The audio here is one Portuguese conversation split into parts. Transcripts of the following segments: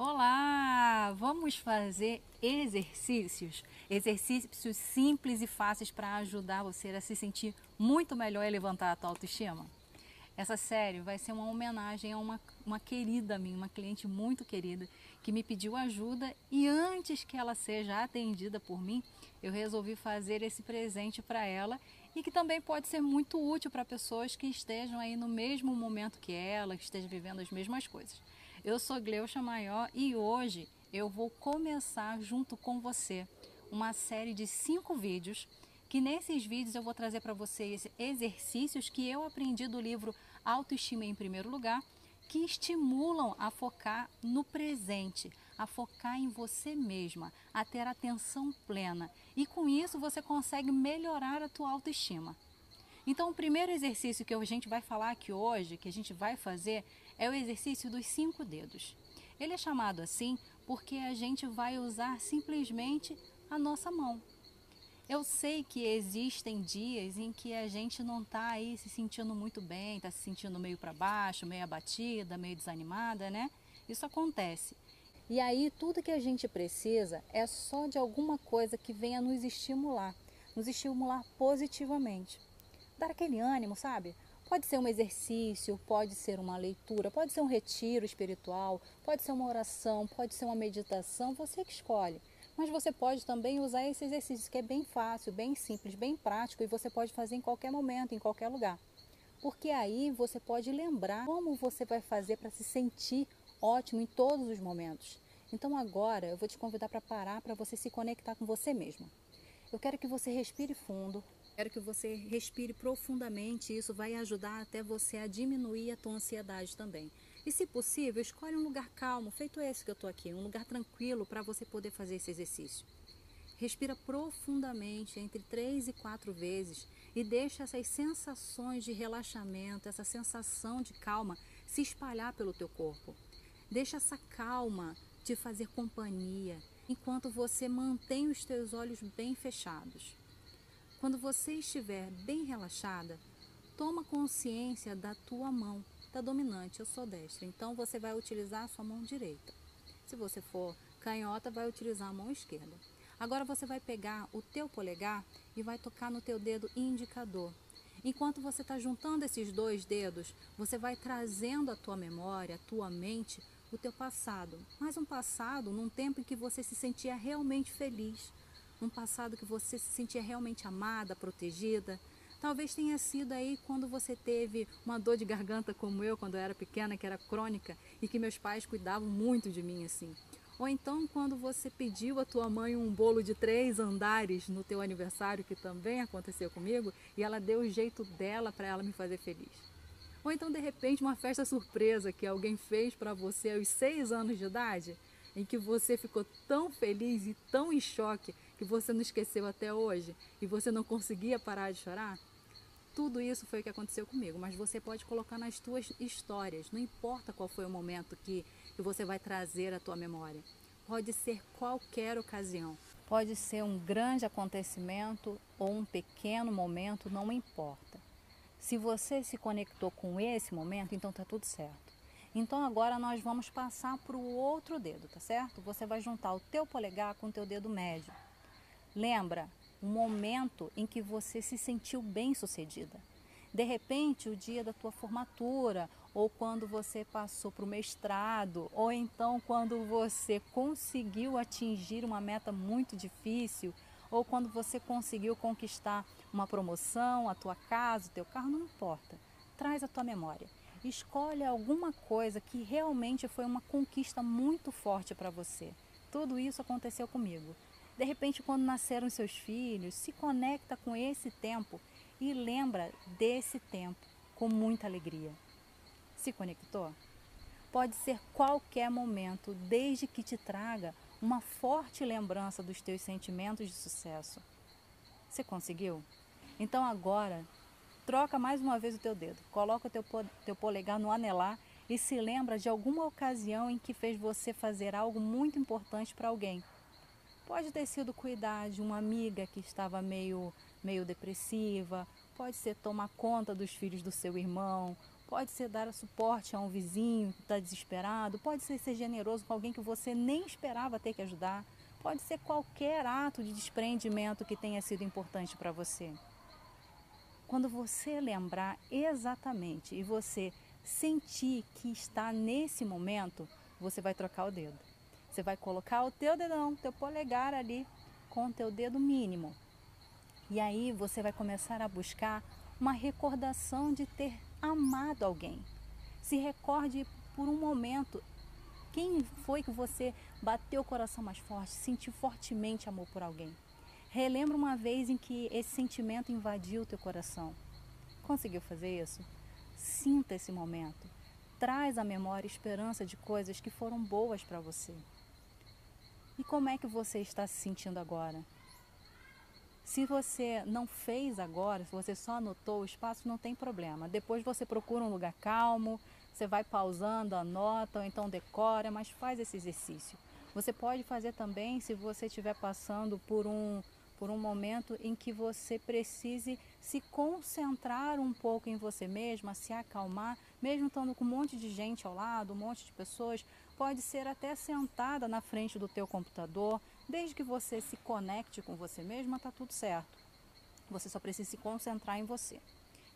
Olá! Vamos fazer exercícios, exercícios simples e fáceis para ajudar você a se sentir muito melhor e levantar a tua autoestima. Essa série vai ser uma homenagem a uma, uma querida minha, uma cliente muito querida, que me pediu ajuda e antes que ela seja atendida por mim, eu resolvi fazer esse presente para ela e que também pode ser muito útil para pessoas que estejam aí no mesmo momento que ela, que estejam vivendo as mesmas coisas. Eu sou Gleucha Maior e hoje eu vou começar junto com você uma série de cinco vídeos que nesses vídeos eu vou trazer para vocês exercícios que eu aprendi do livro Autoestima em Primeiro Lugar, que estimulam a focar no presente, a focar em você mesma, a ter atenção plena. E com isso você consegue melhorar a tua autoestima. Então, o primeiro exercício que a gente vai falar aqui hoje, que a gente vai fazer, é o exercício dos cinco dedos. Ele é chamado assim porque a gente vai usar simplesmente a nossa mão. Eu sei que existem dias em que a gente não está aí se sentindo muito bem, está se sentindo meio para baixo, meio abatida, meio desanimada, né? Isso acontece. E aí tudo que a gente precisa é só de alguma coisa que venha nos estimular, nos estimular positivamente dar aquele ânimo, sabe? Pode ser um exercício, pode ser uma leitura, pode ser um retiro espiritual, pode ser uma oração, pode ser uma meditação, você que escolhe. Mas você pode também usar esse exercício que é bem fácil, bem simples, bem prático e você pode fazer em qualquer momento, em qualquer lugar. Porque aí você pode lembrar como você vai fazer para se sentir ótimo em todos os momentos. Então agora eu vou te convidar para parar para você se conectar com você mesma. Eu quero que você respire fundo, Quero que você respire profundamente, isso vai ajudar até você a diminuir a tua ansiedade também. E se possível, escolhe um lugar calmo, feito esse que eu estou aqui, um lugar tranquilo para você poder fazer esse exercício. Respira profundamente entre três e quatro vezes e deixa essas sensações de relaxamento, essa sensação de calma se espalhar pelo teu corpo. Deixa essa calma te fazer companhia enquanto você mantém os teus olhos bem fechados. Quando você estiver bem relaxada, toma consciência da tua mão, da dominante. Eu sou destra, então você vai utilizar a sua mão direita. Se você for canhota, vai utilizar a mão esquerda. Agora você vai pegar o teu polegar e vai tocar no teu dedo indicador. Enquanto você está juntando esses dois dedos, você vai trazendo à tua memória, à tua mente, o teu passado. Mas um passado num tempo em que você se sentia realmente feliz, um passado que você se sentia realmente amada, protegida. Talvez tenha sido aí quando você teve uma dor de garganta como eu quando eu era pequena, que era crônica e que meus pais cuidavam muito de mim assim. Ou então quando você pediu à tua mãe um bolo de três andares no teu aniversário, que também aconteceu comigo, e ela deu o jeito dela para ela me fazer feliz. Ou então de repente uma festa surpresa que alguém fez para você aos seis anos de idade, em que você ficou tão feliz e tão em choque que você não esqueceu até hoje e você não conseguia parar de chorar? Tudo isso foi o que aconteceu comigo, mas você pode colocar nas tuas histórias, não importa qual foi o momento que, que você vai trazer à tua memória. Pode ser qualquer ocasião, pode ser um grande acontecimento ou um pequeno momento, não importa. Se você se conectou com esse momento, então está tudo certo. Então agora nós vamos passar para o outro dedo, tá certo? Você vai juntar o teu polegar com o teu dedo médio. Lembra um momento em que você se sentiu bem sucedida. De repente, o dia da tua formatura, ou quando você passou para o mestrado, ou então quando você conseguiu atingir uma meta muito difícil, ou quando você conseguiu conquistar uma promoção, a tua casa, o teu carro, não importa. Traz a tua memória. Escolhe alguma coisa que realmente foi uma conquista muito forte para você. Tudo isso aconteceu comigo. De repente, quando nasceram seus filhos, se conecta com esse tempo e lembra desse tempo com muita alegria. Se conectou? Pode ser qualquer momento, desde que te traga uma forte lembrança dos teus sentimentos de sucesso. Você conseguiu? Então agora, troca mais uma vez o teu dedo, coloca o teu, teu polegar no anelar e se lembra de alguma ocasião em que fez você fazer algo muito importante para alguém Pode ter sido cuidar de uma amiga que estava meio, meio depressiva, pode ser tomar conta dos filhos do seu irmão, pode ser dar suporte a um vizinho que está desesperado, pode ser ser generoso com alguém que você nem esperava ter que ajudar, pode ser qualquer ato de desprendimento que tenha sido importante para você. Quando você lembrar exatamente e você sentir que está nesse momento, você vai trocar o dedo. Você vai colocar o teu dedão, teu polegar ali com o teu dedo mínimo. E aí você vai começar a buscar uma recordação de ter amado alguém. Se recorde por um momento quem foi que você bateu o coração mais forte, sentiu fortemente amor por alguém. Relembra uma vez em que esse sentimento invadiu o teu coração. Conseguiu fazer isso? Sinta esse momento. Traz à memória esperança de coisas que foram boas para você. E como é que você está se sentindo agora? Se você não fez agora, se você só anotou o espaço, não tem problema. Depois você procura um lugar calmo, você vai pausando, anota ou então decora, mas faz esse exercício. Você pode fazer também se você estiver passando por um, por um momento em que você precise se concentrar um pouco em você mesma, se acalmar, mesmo estando com um monte de gente ao lado, um monte de pessoas, pode ser até sentada na frente do teu computador, Desde que você se conecte com você mesma, está tudo certo. Você só precisa se concentrar em você.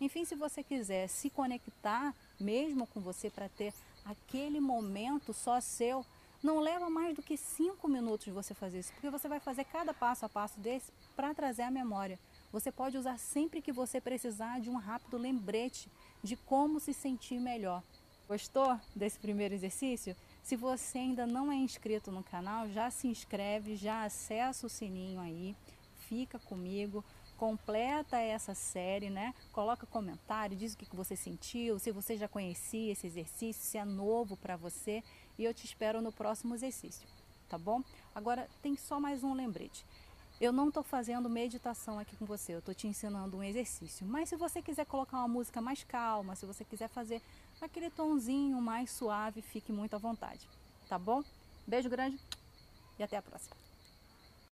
Enfim, se você quiser se conectar mesmo com você para ter aquele momento só seu, não leva mais do que cinco minutos você fazer isso, porque você vai fazer cada passo a passo desse para trazer a memória. Você pode usar sempre que você precisar de um rápido lembrete de como se sentir melhor. Gostou desse primeiro exercício? Se você ainda não é inscrito no canal, já se inscreve, já acessa o sininho aí, fica comigo, completa essa série, né? Coloca comentário, diz o que você sentiu, se você já conhecia esse exercício, se é novo para você e eu te espero no próximo exercício, tá bom? Agora tem só mais um lembrete. Eu não estou fazendo meditação aqui com você, eu estou te ensinando um exercício. Mas se você quiser colocar uma música mais calma, se você quiser fazer aquele tonzinho mais suave, fique muito à vontade, tá bom? Beijo grande e até a próxima.